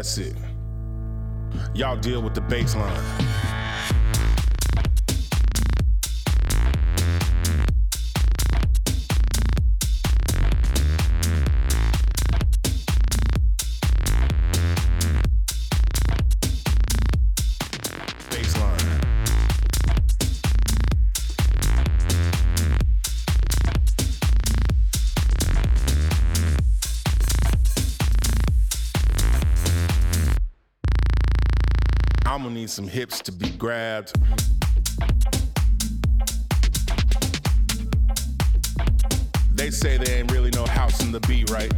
that's it. Y'all deal with the. Baseline. Some hips to be grabbed. They say there ain't really no house in the beat, right?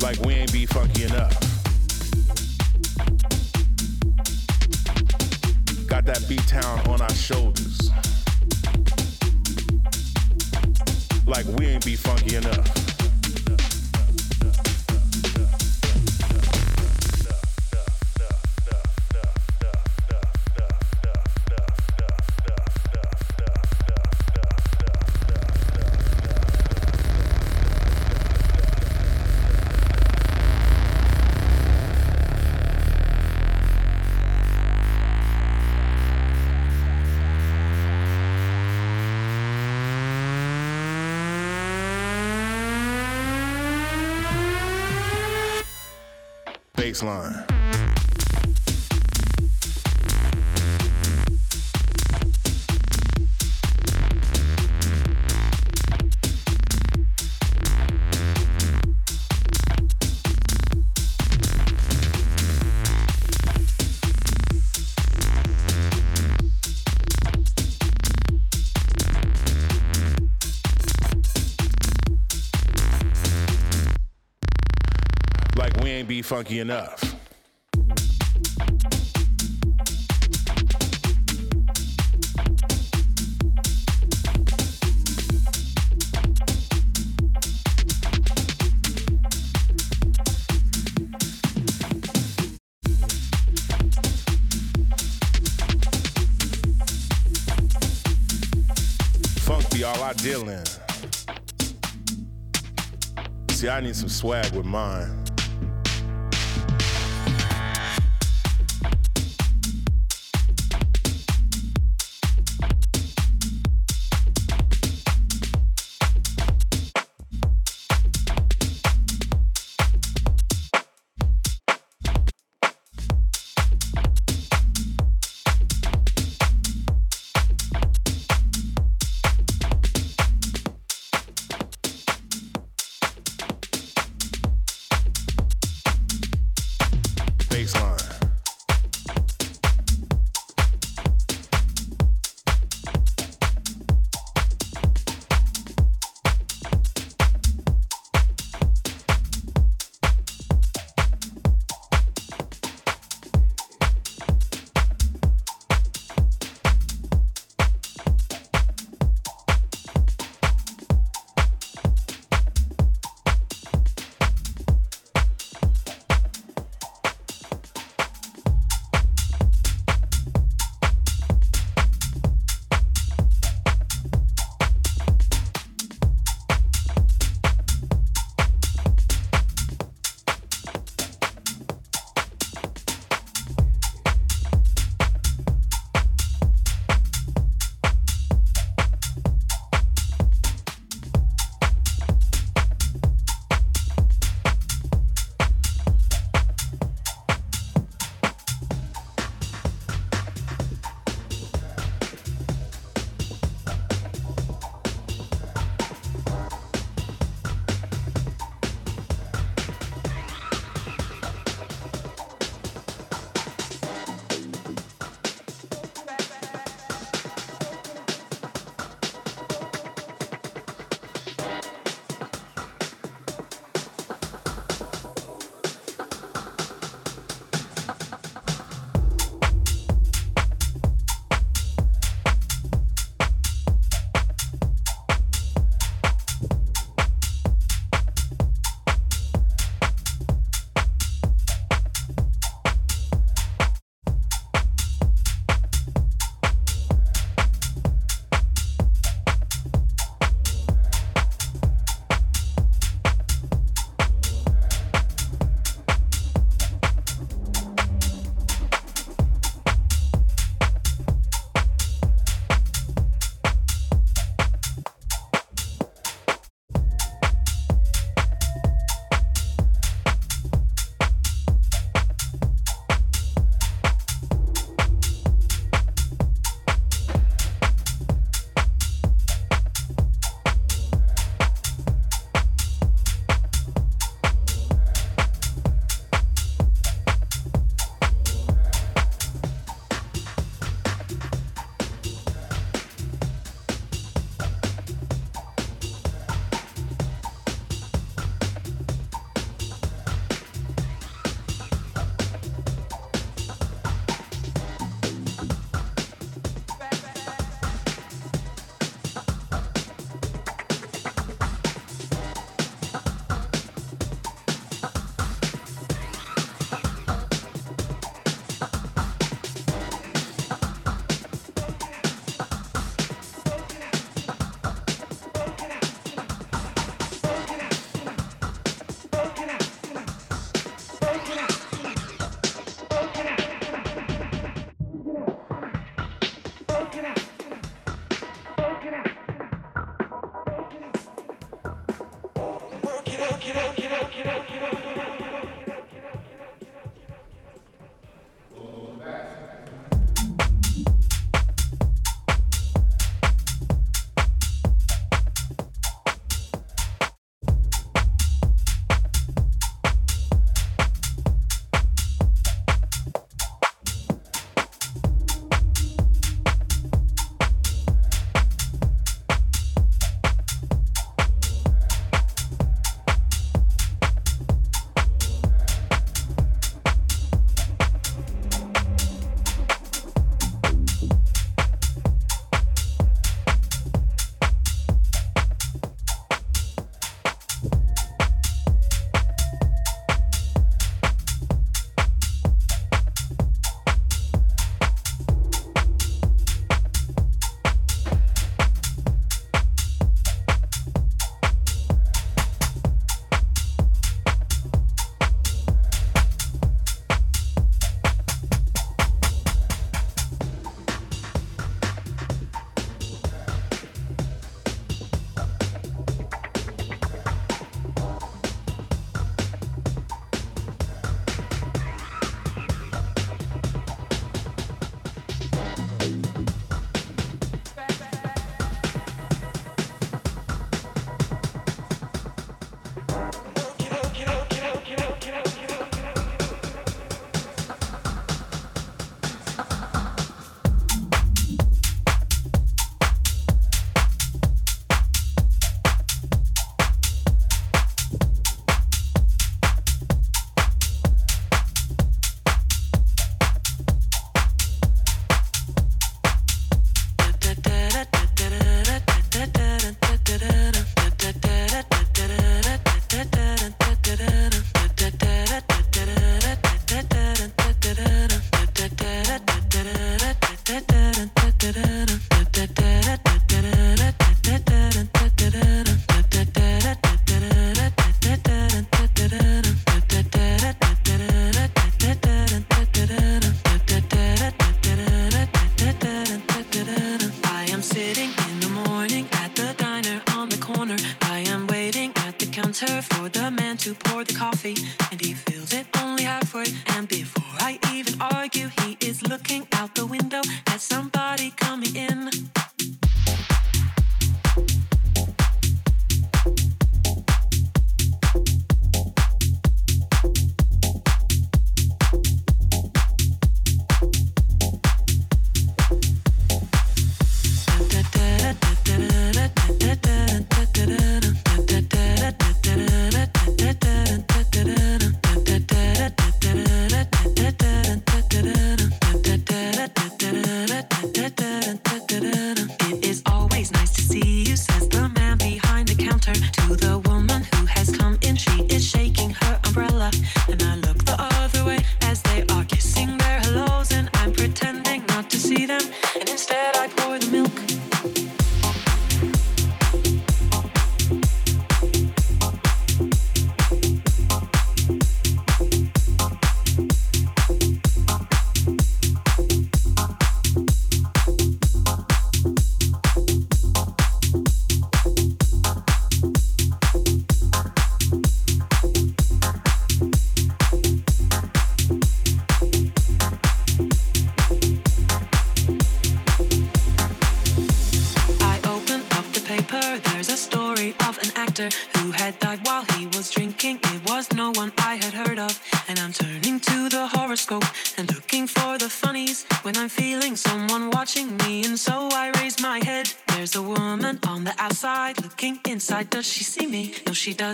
Like we ain't be funky enough. Got that beat town on our shoulders. Funky enough. All I deal in. See, I need some swag with mine.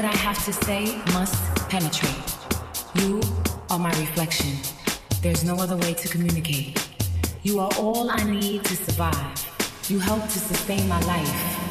That I have to say must penetrate. You are my reflection. There's no other way to communicate. You are all I need to survive. You help to sustain my life.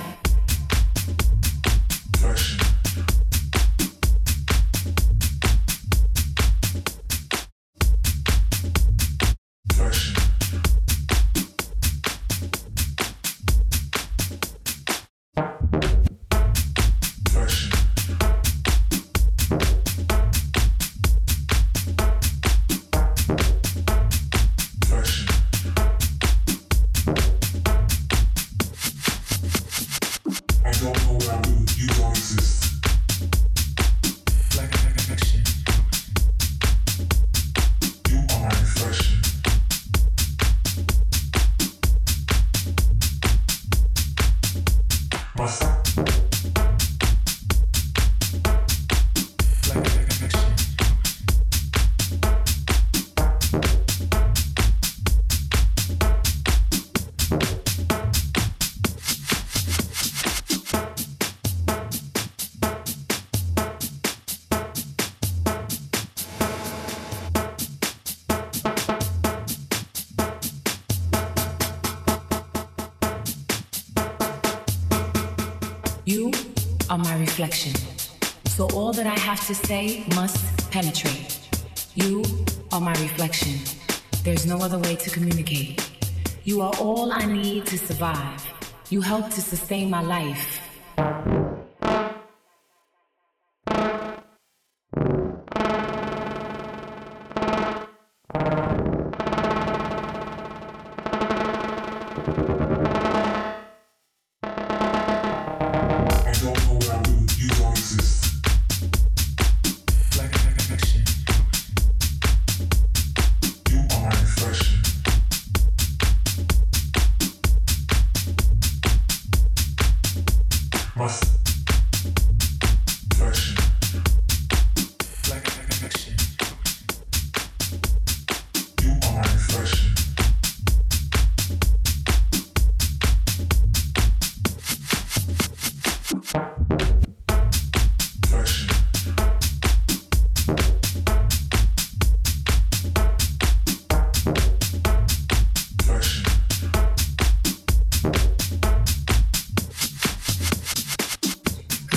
Reflection. So all that I have to say must penetrate. You are my reflection. There's no other way to communicate. You are all I need to survive. You help to sustain my life.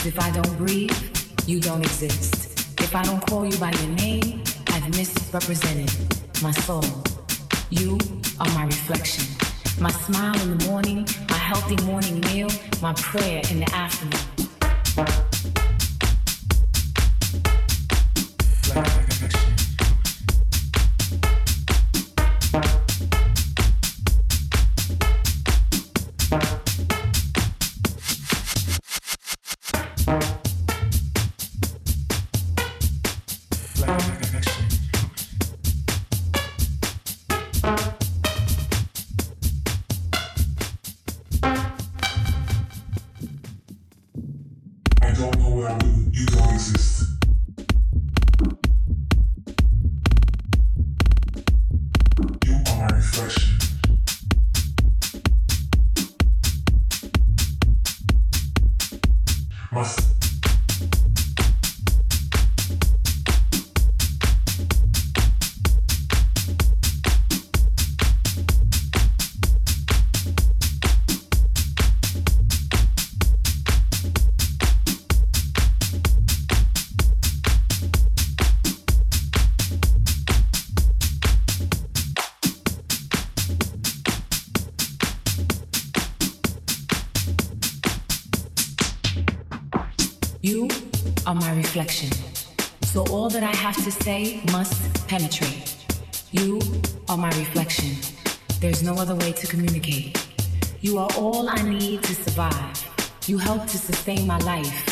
Cause if I don't breathe, you don't exist. If I don't call you by your name, I've misrepresented my soul. You are my reflection. My smile in the morning, my healthy morning meal, my prayer in the afternoon. Reflection. So all that I have to say must penetrate. You are my reflection. There's no other way to communicate. You are all I need to survive. You help to sustain my life.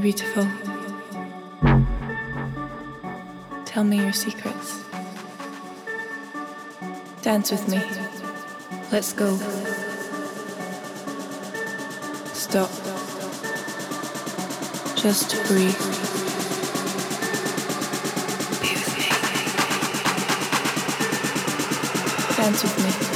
Beautiful. Tell me your secrets. Dance with me. Let's go. Stop. Just breathe. dance with me.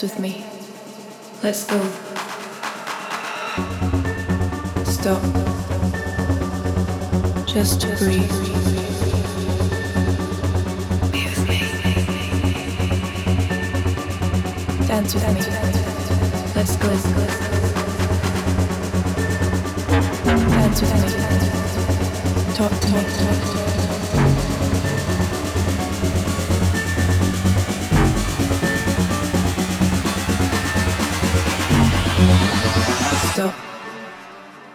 dance with me. Let's go. Stop. Just to breathe. Be with me. Dance with me.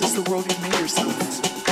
is the world you've made yourself.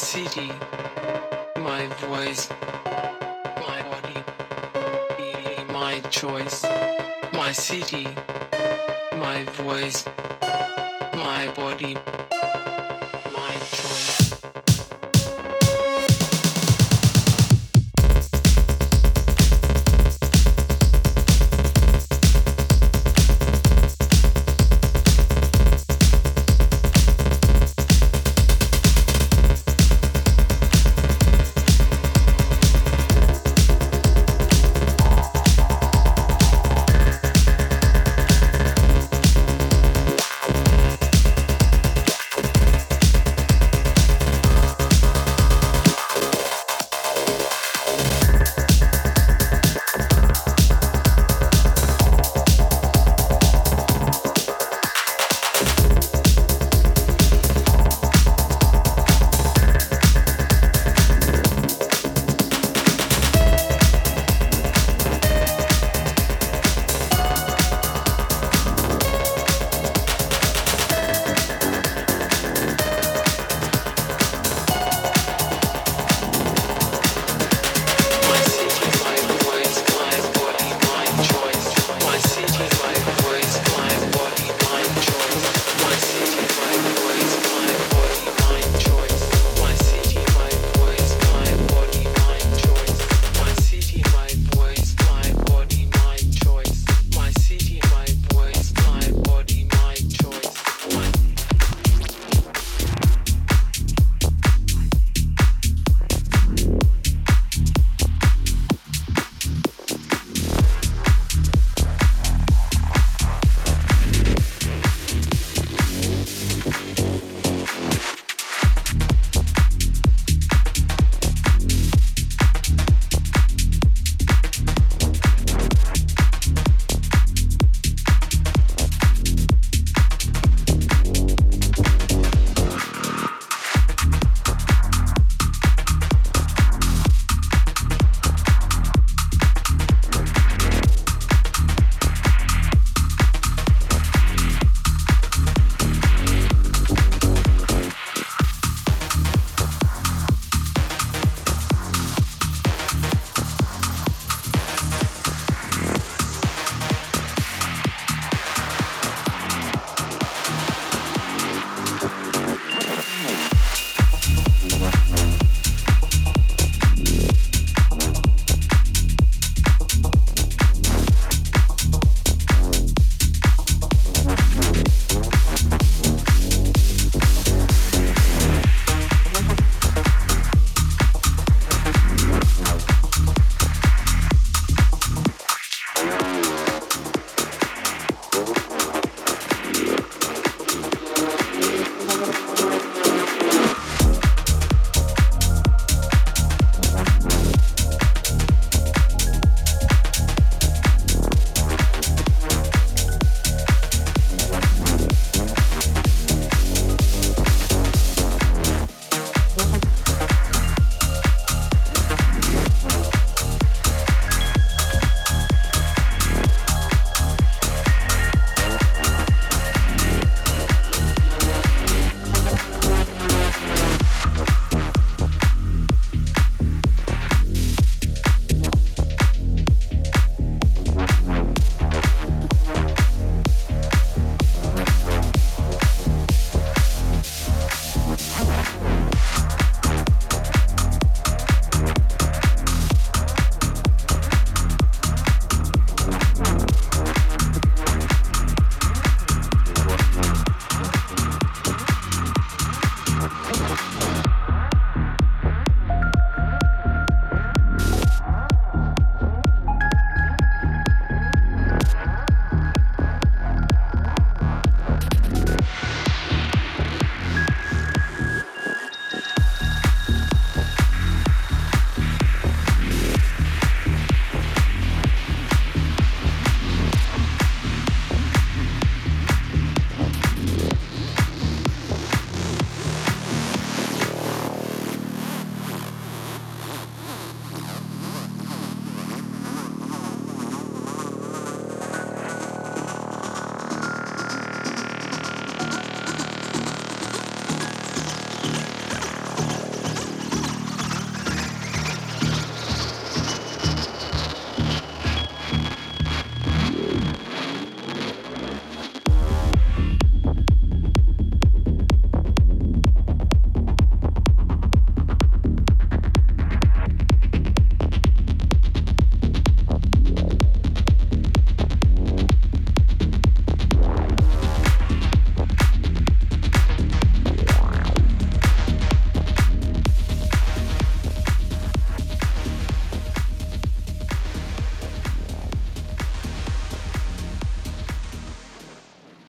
City, my voice, my body, my choice. My city, my voice,